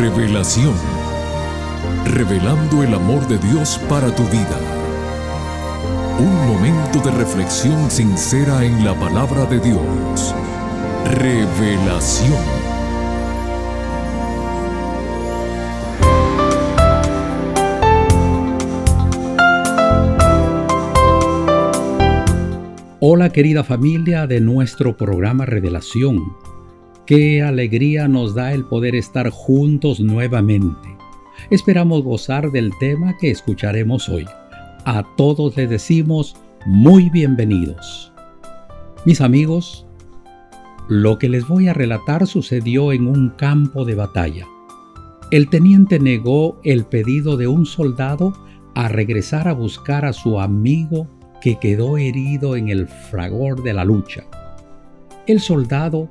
Revelación. Revelando el amor de Dios para tu vida. Un momento de reflexión sincera en la palabra de Dios. Revelación. Hola querida familia de nuestro programa Revelación. Qué alegría nos da el poder estar juntos nuevamente. Esperamos gozar del tema que escucharemos hoy. A todos les decimos muy bienvenidos. Mis amigos, lo que les voy a relatar sucedió en un campo de batalla. El teniente negó el pedido de un soldado a regresar a buscar a su amigo que quedó herido en el fragor de la lucha. El soldado,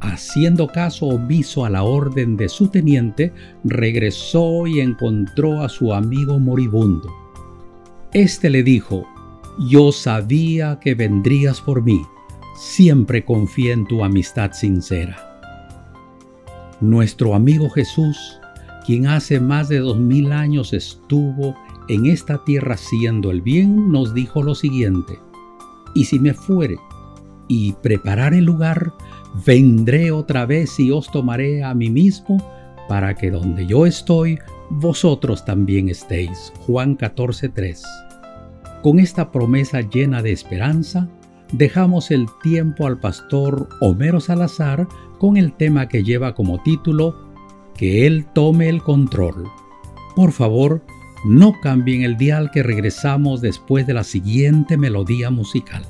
haciendo caso omiso a la orden de su teniente, regresó y encontró a su amigo moribundo. Este le dijo, yo sabía que vendrías por mí, siempre confié en tu amistad sincera. Nuestro amigo Jesús, quien hace más de dos mil años estuvo en esta tierra haciendo el bien, nos dijo lo siguiente, y si me fuere y preparar el lugar, vendré otra vez y os tomaré a mí mismo, para que donde yo estoy, vosotros también estéis. Juan 14:3. Con esta promesa llena de esperanza, dejamos el tiempo al pastor Homero Salazar con el tema que lleva como título Que Él tome el control. Por favor, no cambien el dial que regresamos después de la siguiente melodía musical.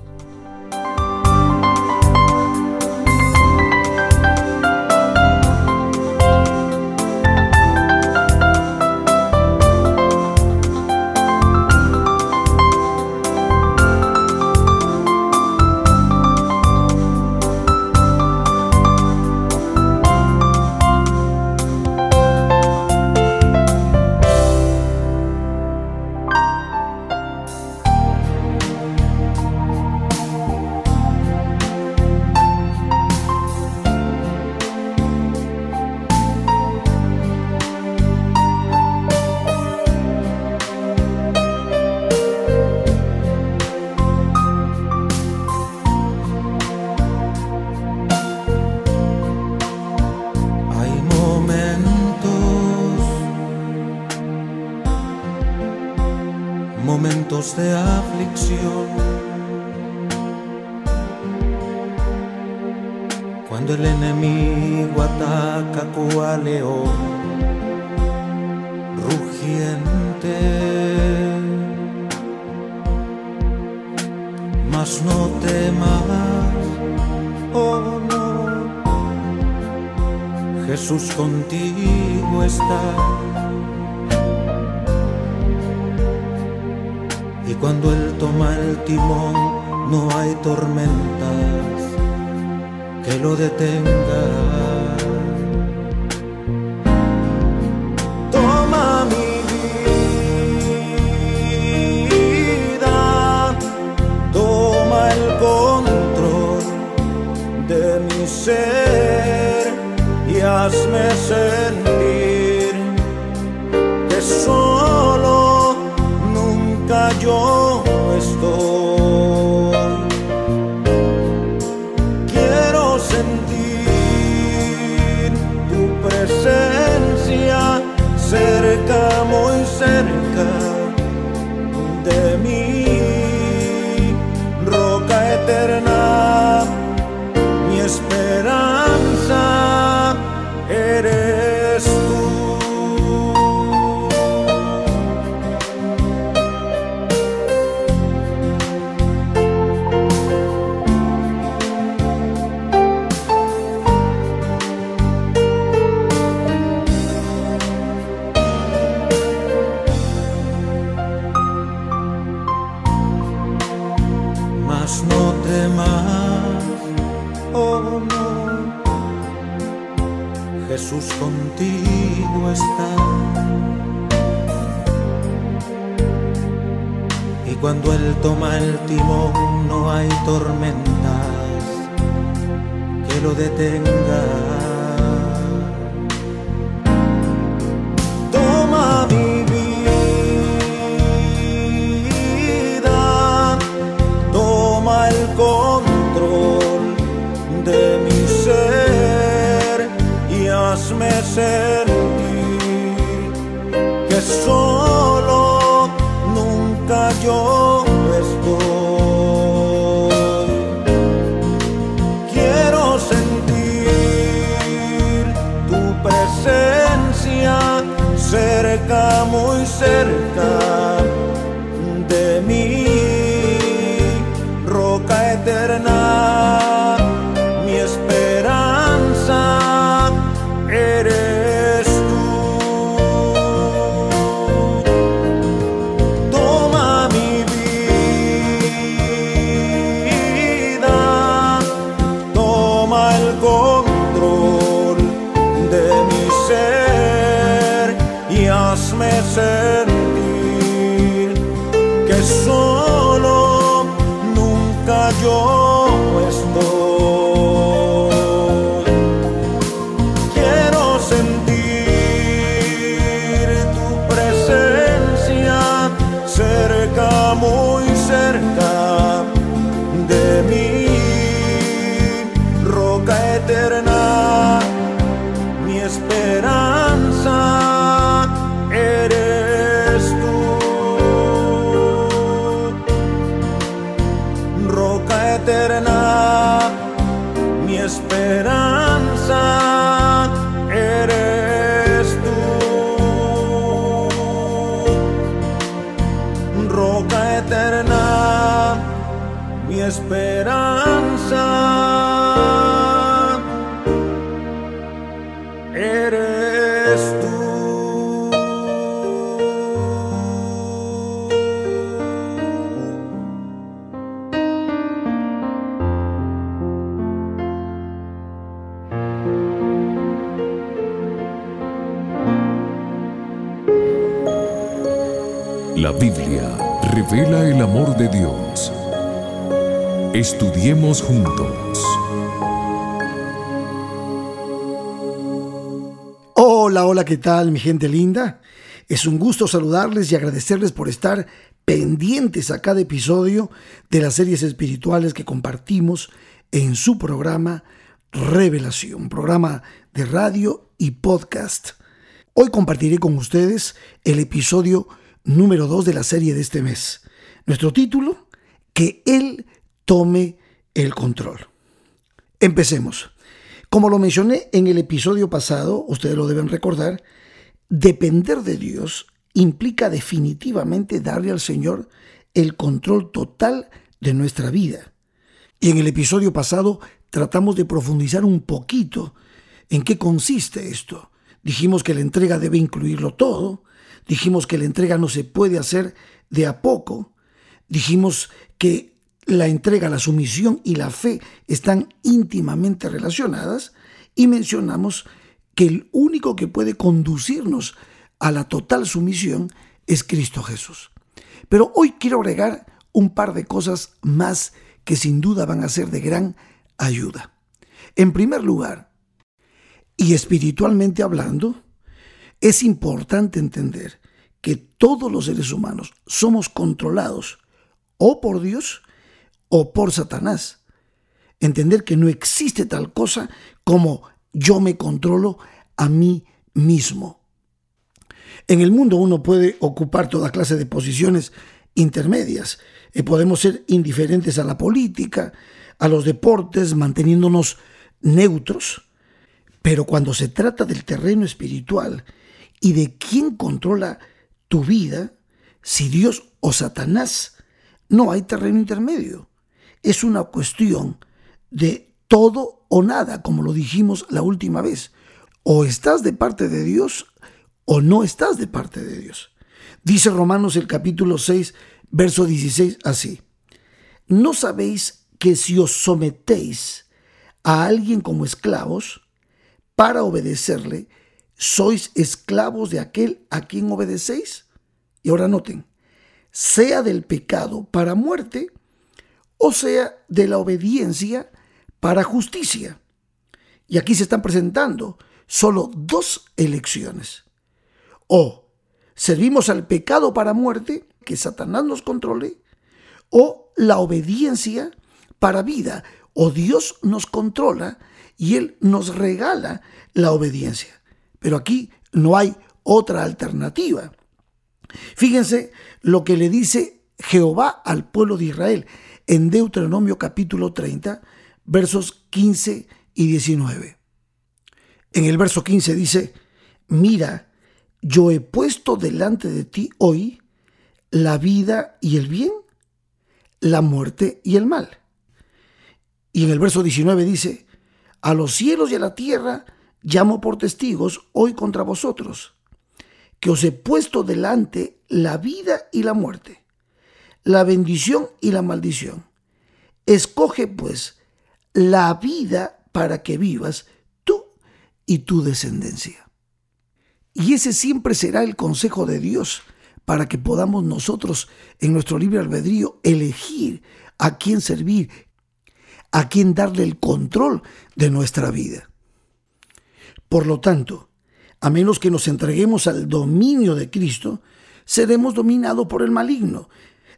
De aflicción. Cuando el enemigo ataca cual león rugiente, mas no temas, oh no, Jesús contigo está cuando Él toma el timón, no hay tormentas que lo detengan. Toma mi vida, toma el control de mi ser y hazme sentir que solo yo sentir que solo nunca yo estoy. Quiero sentir tu presencia cerca, muy cerca hazme sentir que solo nunca yo estoy. Revela el amor de Dios. Estudiemos juntos. Hola, hola, ¿qué tal mi gente linda? Es un gusto saludarles y agradecerles por estar pendientes a cada episodio de las series espirituales que compartimos en su programa Revelación, programa de radio y podcast. Hoy compartiré con ustedes el episodio número 2 de la serie de este mes. Nuestro título, Que Él tome el control. Empecemos. Como lo mencioné en el episodio pasado, ustedes lo deben recordar, depender de Dios implica definitivamente darle al Señor el control total de nuestra vida. Y en el episodio pasado tratamos de profundizar un poquito en qué consiste esto. Dijimos que la entrega debe incluirlo todo, dijimos que la entrega no se puede hacer de a poco, dijimos que la entrega, la sumisión y la fe están íntimamente relacionadas y mencionamos que el único que puede conducirnos a la total sumisión es Cristo Jesús. Pero hoy quiero agregar un par de cosas más que sin duda van a ser de gran ayuda. En primer lugar, y espiritualmente hablando, es importante entender que todos los seres humanos somos controlados o por Dios o por Satanás. Entender que no existe tal cosa como yo me controlo a mí mismo. En el mundo uno puede ocupar toda clase de posiciones intermedias. Eh, podemos ser indiferentes a la política, a los deportes, manteniéndonos neutros. Pero cuando se trata del terreno espiritual y de quién controla tu vida, si Dios o Satanás, no hay terreno intermedio. Es una cuestión de todo o nada, como lo dijimos la última vez. O estás de parte de Dios o no estás de parte de Dios. Dice Romanos el capítulo 6, verso 16 así. ¿No sabéis que si os sometéis a alguien como esclavos para obedecerle, sois esclavos de aquel a quien obedecéis? Y ahora noten, sea del pecado para muerte o sea de la obediencia para justicia. Y aquí se están presentando solo dos elecciones. O servimos al pecado para muerte, que Satanás nos controle, o la obediencia para vida, o Dios nos controla y Él nos regala la obediencia. Pero aquí no hay otra alternativa. Fíjense lo que le dice Jehová al pueblo de Israel en Deuteronomio capítulo 30, versos 15 y 19. En el verso 15 dice, mira, yo he puesto delante de ti hoy la vida y el bien, la muerte y el mal. Y en el verso 19 dice, a los cielos y a la tierra llamo por testigos hoy contra vosotros, que os he puesto delante la vida y la muerte, la bendición y la maldición. Escoge pues la vida para que vivas tú y tu descendencia. Y ese siempre será el consejo de Dios para que podamos nosotros en nuestro libre albedrío elegir a quién servir, a quién darle el control de nuestra vida. Por lo tanto, a menos que nos entreguemos al dominio de Cristo, seremos dominados por el maligno.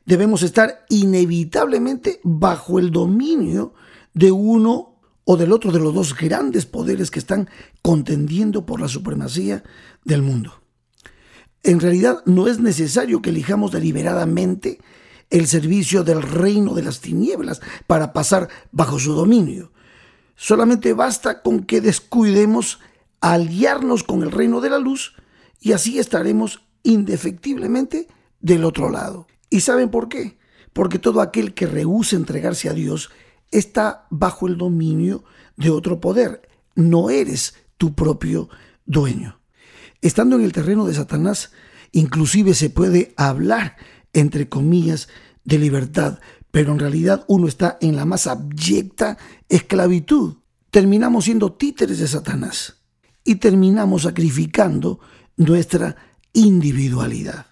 Debemos estar inevitablemente bajo el dominio de uno o del otro de los dos grandes poderes que están contendiendo por la supremacía del mundo. En realidad no es necesario que elijamos deliberadamente el servicio del reino de las tinieblas para pasar bajo su dominio. Solamente basta con que descuidemos aliarnos con el reino de la luz y así estaremos indefectiblemente del otro lado. ¿Y saben por qué? Porque todo aquel que rehúsa entregarse a Dios está bajo el dominio de otro poder. No eres tu propio dueño. Estando en el terreno de Satanás, inclusive se puede hablar, entre comillas, de libertad, pero en realidad uno está en la más abyecta esclavitud. Terminamos siendo títeres de Satanás y terminamos sacrificando nuestra individualidad.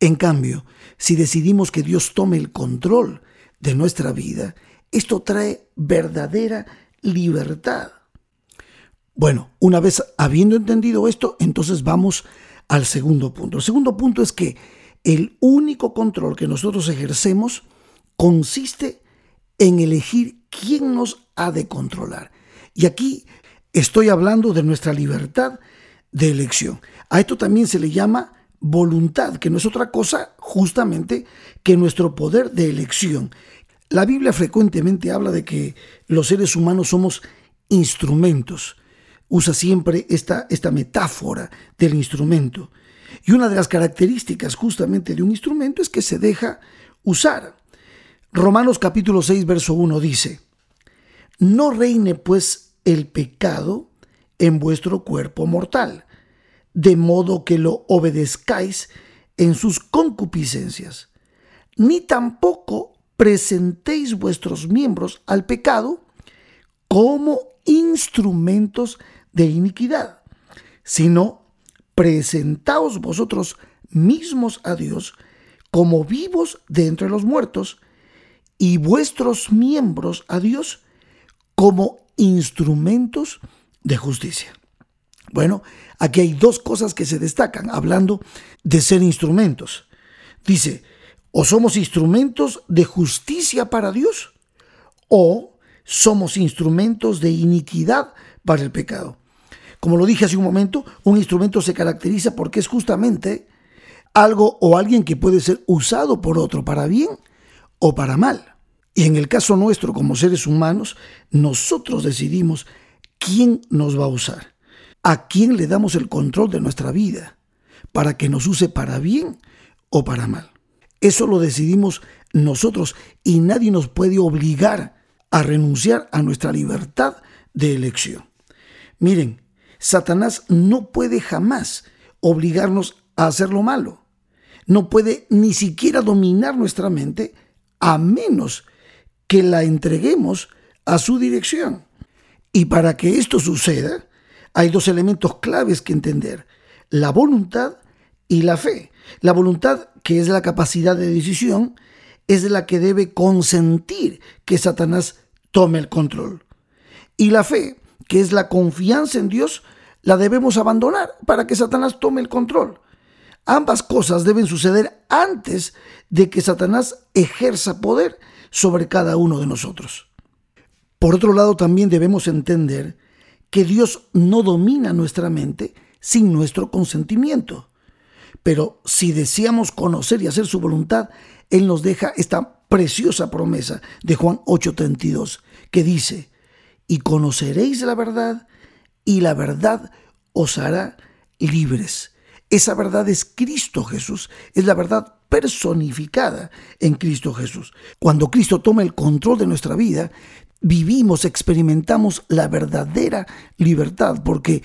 En cambio, si decidimos que Dios tome el control de nuestra vida, esto trae verdadera libertad. Bueno, una vez habiendo entendido esto, entonces vamos al segundo punto. El segundo punto es que el único control que nosotros ejercemos consiste en elegir quién nos ha de controlar. Y aquí Estoy hablando de nuestra libertad de elección. A esto también se le llama voluntad, que no es otra cosa justamente que nuestro poder de elección. La Biblia frecuentemente habla de que los seres humanos somos instrumentos. Usa siempre esta, esta metáfora del instrumento. Y una de las características justamente de un instrumento es que se deja usar. Romanos capítulo 6, verso 1 dice, No reine pues el pecado en vuestro cuerpo mortal, de modo que lo obedezcáis en sus concupiscencias, ni tampoco presentéis vuestros miembros al pecado como instrumentos de iniquidad, sino presentaos vosotros mismos a Dios como vivos de entre los muertos y vuestros miembros a Dios como instrumentos de justicia. Bueno, aquí hay dos cosas que se destacan hablando de ser instrumentos. Dice, o somos instrumentos de justicia para Dios o somos instrumentos de iniquidad para el pecado. Como lo dije hace un momento, un instrumento se caracteriza porque es justamente algo o alguien que puede ser usado por otro para bien o para mal. Y en el caso nuestro como seres humanos, nosotros decidimos quién nos va a usar, a quién le damos el control de nuestra vida, para que nos use para bien o para mal. Eso lo decidimos nosotros y nadie nos puede obligar a renunciar a nuestra libertad de elección. Miren, Satanás no puede jamás obligarnos a hacer lo malo. No puede ni siquiera dominar nuestra mente a menos que la entreguemos a su dirección. Y para que esto suceda, hay dos elementos claves que entender, la voluntad y la fe. La voluntad, que es la capacidad de decisión, es la que debe consentir que Satanás tome el control. Y la fe, que es la confianza en Dios, la debemos abandonar para que Satanás tome el control. Ambas cosas deben suceder antes de que Satanás ejerza poder sobre cada uno de nosotros. Por otro lado, también debemos entender que Dios no domina nuestra mente, sin nuestro consentimiento. Pero si deseamos conocer y hacer su voluntad, Él nos deja esta preciosa promesa de Juan 8:32, que dice, y conoceréis la verdad, y la verdad os hará libres. Esa verdad es Cristo Jesús, es la verdad personificada en Cristo Jesús. Cuando Cristo toma el control de nuestra vida, vivimos, experimentamos la verdadera libertad, porque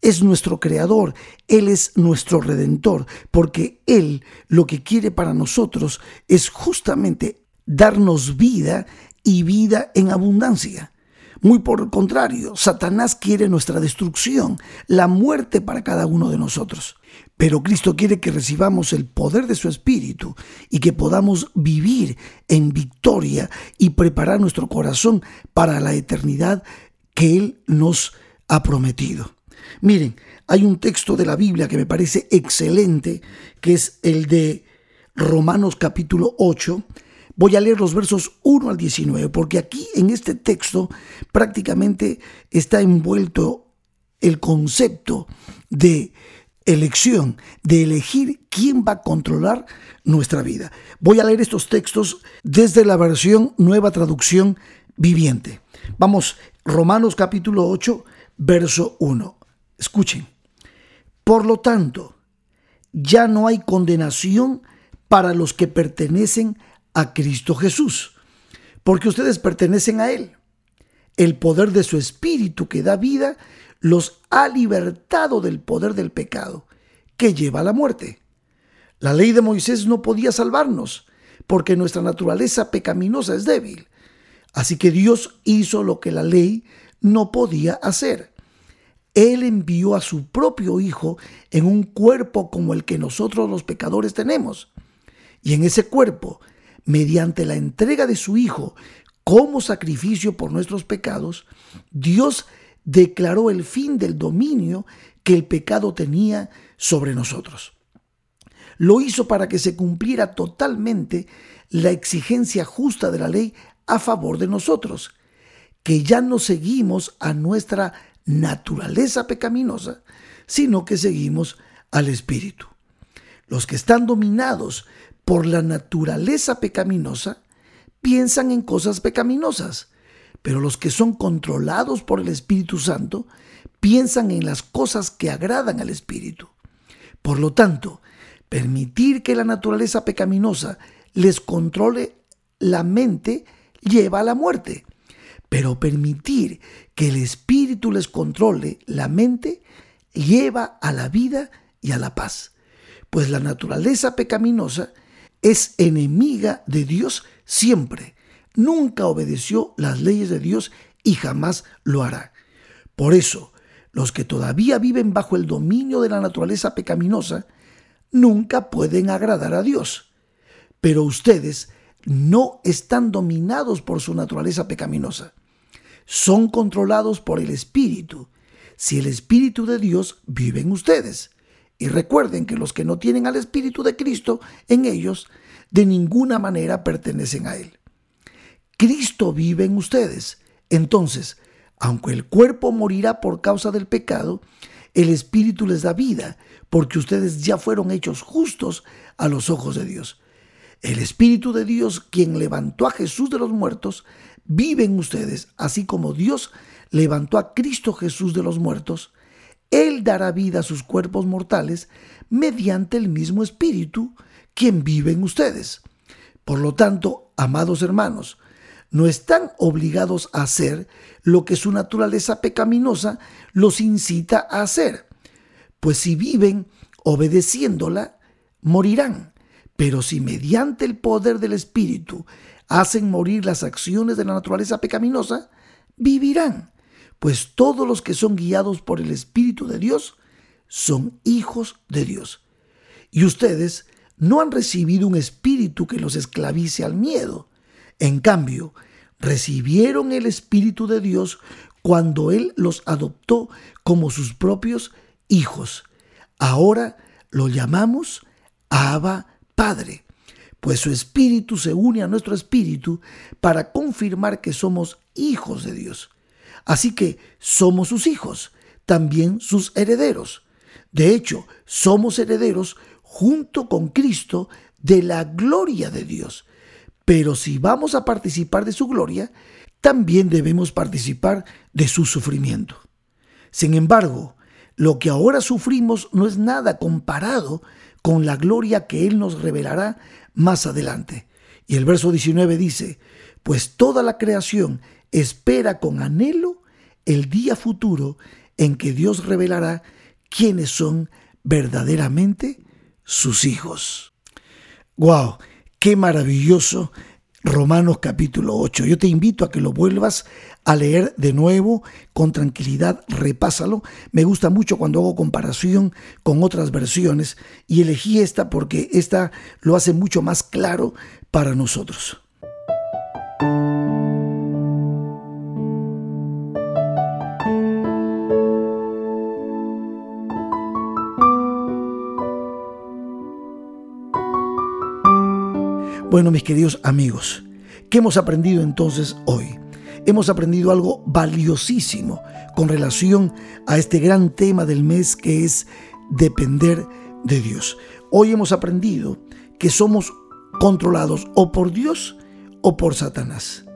es nuestro creador, Él es nuestro redentor, porque Él lo que quiere para nosotros es justamente darnos vida y vida en abundancia. Muy por el contrario, Satanás quiere nuestra destrucción, la muerte para cada uno de nosotros. Pero Cristo quiere que recibamos el poder de su Espíritu y que podamos vivir en victoria y preparar nuestro corazón para la eternidad que Él nos ha prometido. Miren, hay un texto de la Biblia que me parece excelente, que es el de Romanos capítulo 8, Voy a leer los versos 1 al 19, porque aquí en este texto prácticamente está envuelto el concepto de elección, de elegir quién va a controlar nuestra vida. Voy a leer estos textos desde la versión Nueva Traducción Viviente. Vamos, Romanos capítulo 8, verso 1. Escuchen. Por lo tanto, ya no hay condenación para los que pertenecen a Cristo Jesús, porque ustedes pertenecen a Él. El poder de su Espíritu que da vida los ha libertado del poder del pecado, que lleva a la muerte. La ley de Moisés no podía salvarnos, porque nuestra naturaleza pecaminosa es débil. Así que Dios hizo lo que la ley no podía hacer. Él envió a su propio Hijo en un cuerpo como el que nosotros los pecadores tenemos. Y en ese cuerpo mediante la entrega de su Hijo como sacrificio por nuestros pecados, Dios declaró el fin del dominio que el pecado tenía sobre nosotros. Lo hizo para que se cumpliera totalmente la exigencia justa de la ley a favor de nosotros, que ya no seguimos a nuestra naturaleza pecaminosa, sino que seguimos al Espíritu. Los que están dominados por la naturaleza pecaminosa, piensan en cosas pecaminosas, pero los que son controlados por el Espíritu Santo piensan en las cosas que agradan al Espíritu. Por lo tanto, permitir que la naturaleza pecaminosa les controle la mente lleva a la muerte, pero permitir que el Espíritu les controle la mente lleva a la vida y a la paz, pues la naturaleza pecaminosa es enemiga de Dios siempre. Nunca obedeció las leyes de Dios y jamás lo hará. Por eso, los que todavía viven bajo el dominio de la naturaleza pecaminosa nunca pueden agradar a Dios. Pero ustedes no están dominados por su naturaleza pecaminosa. Son controlados por el Espíritu. Si el Espíritu de Dios vive en ustedes. Y recuerden que los que no tienen al Espíritu de Cristo en ellos, de ninguna manera pertenecen a Él. Cristo vive en ustedes. Entonces, aunque el cuerpo morirá por causa del pecado, el Espíritu les da vida, porque ustedes ya fueron hechos justos a los ojos de Dios. El Espíritu de Dios, quien levantó a Jesús de los muertos, vive en ustedes, así como Dios levantó a Cristo Jesús de los muertos él dará vida a sus cuerpos mortales mediante el mismo Espíritu quien vive en ustedes. Por lo tanto, amados hermanos, no están obligados a hacer lo que su naturaleza pecaminosa los incita a hacer, pues si viven obedeciéndola, morirán. Pero si mediante el poder del Espíritu hacen morir las acciones de la naturaleza pecaminosa, vivirán pues todos los que son guiados por el Espíritu de Dios son hijos de Dios. Y ustedes no han recibido un espíritu que los esclavice al miedo. En cambio, recibieron el Espíritu de Dios cuando Él los adoptó como sus propios hijos. Ahora lo llamamos Abba Padre, pues su Espíritu se une a nuestro Espíritu para confirmar que somos hijos de Dios. Así que somos sus hijos, también sus herederos. De hecho, somos herederos junto con Cristo de la gloria de Dios. Pero si vamos a participar de su gloria, también debemos participar de su sufrimiento. Sin embargo, lo que ahora sufrimos no es nada comparado con la gloria que Él nos revelará más adelante. Y el verso 19 dice, pues toda la creación espera con anhelo el día futuro en que Dios revelará quiénes son verdaderamente sus hijos. ¡Wow! ¡Qué maravilloso Romanos capítulo 8. Yo te invito a que lo vuelvas a leer de nuevo con tranquilidad, repásalo. Me gusta mucho cuando hago comparación con otras versiones y elegí esta porque esta lo hace mucho más claro para nosotros. Bueno, mis queridos amigos, ¿qué hemos aprendido entonces hoy? Hemos aprendido algo valiosísimo con relación a este gran tema del mes que es depender de Dios. Hoy hemos aprendido que somos controlados o por Dios o por Satanás.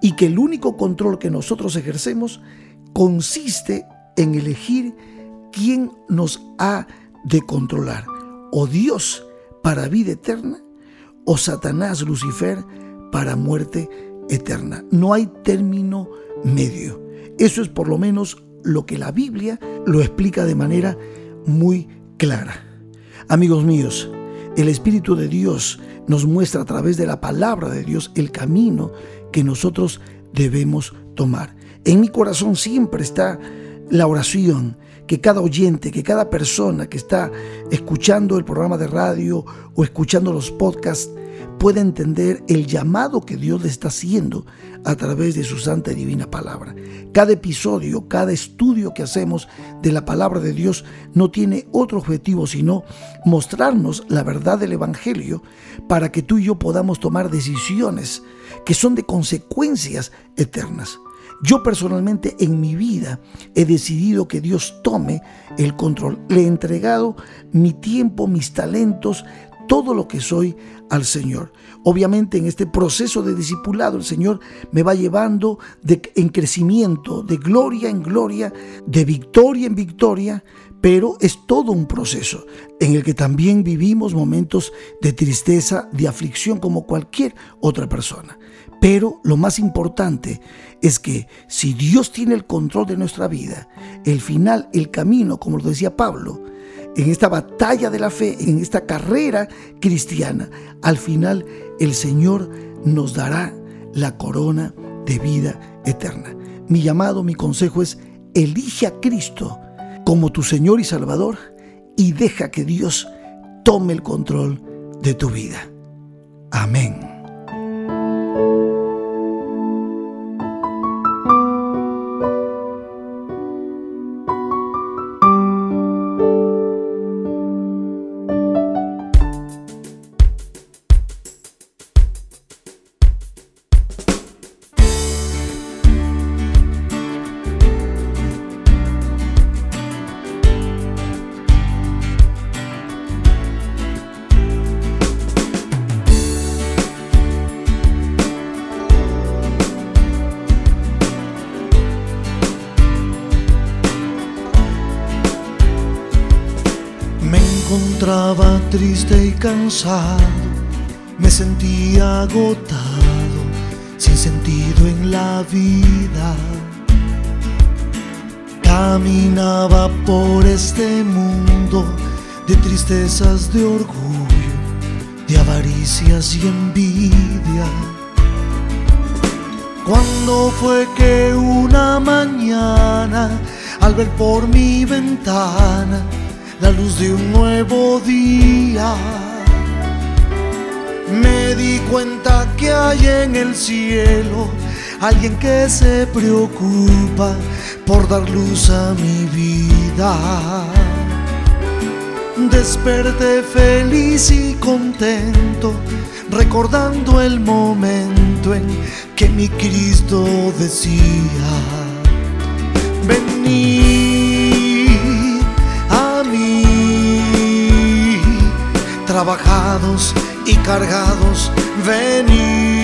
Y que el único control que nosotros ejercemos consiste en elegir quién nos ha de controlar, o Dios para vida eterna o Satanás, Lucifer, para muerte eterna. No hay término medio. Eso es por lo menos lo que la Biblia lo explica de manera muy clara. Amigos míos, el Espíritu de Dios nos muestra a través de la palabra de Dios el camino que nosotros debemos tomar. En mi corazón siempre está la oración, que cada oyente, que cada persona que está escuchando el programa de radio o escuchando los podcasts pueda entender el llamado que Dios le está haciendo a través de su santa y divina palabra. Cada episodio, cada estudio que hacemos de la palabra de Dios no tiene otro objetivo sino mostrarnos la verdad del Evangelio para que tú y yo podamos tomar decisiones que son de consecuencias eternas. Yo personalmente en mi vida he decidido que Dios tome el control. Le he entregado mi tiempo, mis talentos, todo lo que soy al Señor. Obviamente en este proceso de discipulado el Señor me va llevando en crecimiento, de gloria en gloria, de victoria en victoria, pero es todo un proceso en el que también vivimos momentos de tristeza, de aflicción como cualquier otra persona. Pero lo más importante es que si Dios tiene el control de nuestra vida, el final, el camino, como lo decía Pablo, en esta batalla de la fe, en esta carrera cristiana, al final el Señor nos dará la corona de vida eterna. Mi llamado, mi consejo es, elige a Cristo como tu Señor y Salvador y deja que Dios tome el control de tu vida. Amén. Triste y cansado, me sentía agotado, sin sentido en la vida. Caminaba por este mundo de tristezas, de orgullo, de avaricias y envidia. Cuando fue que una mañana, al ver por mi ventana, la luz de un nuevo día. Me di cuenta que hay en el cielo alguien que se preocupa por dar luz a mi vida. Desperté feliz y contento, recordando el momento en que mi Cristo decía, vení trabajados y cargados, venid,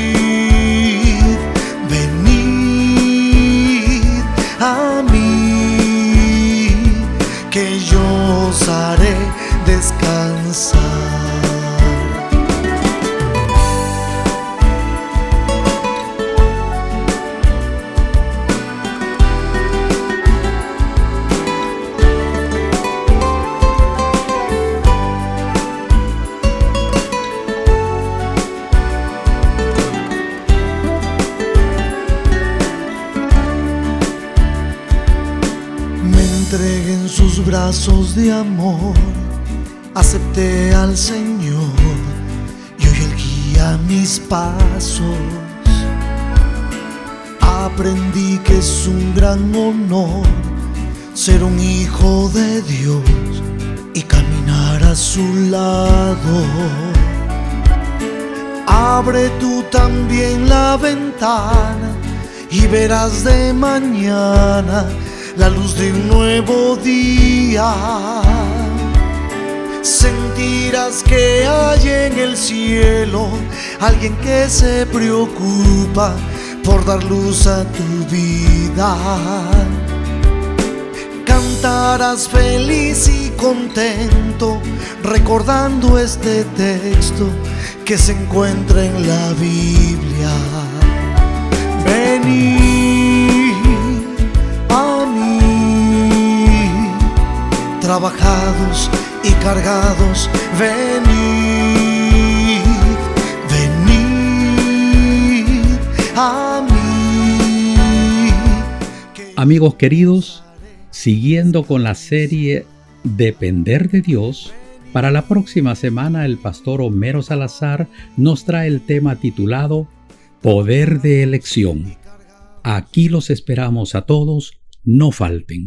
amor acepté al Señor y hoy Él guía mis pasos. Aprendí que es un gran honor ser un hijo de Dios y caminar a su lado. Abre tú también la ventana y verás de mañana la luz de un nuevo día. Sentirás que hay en el cielo alguien que se preocupa por dar luz a tu vida. Cantarás feliz y contento recordando este texto que se encuentra en la Biblia. Trabajados y cargados, venid, venid a mí. Amigos queridos, siguiendo con la serie Depender de Dios, para la próxima semana el pastor Homero Salazar nos trae el tema titulado Poder de elección. Aquí los esperamos a todos, no falten.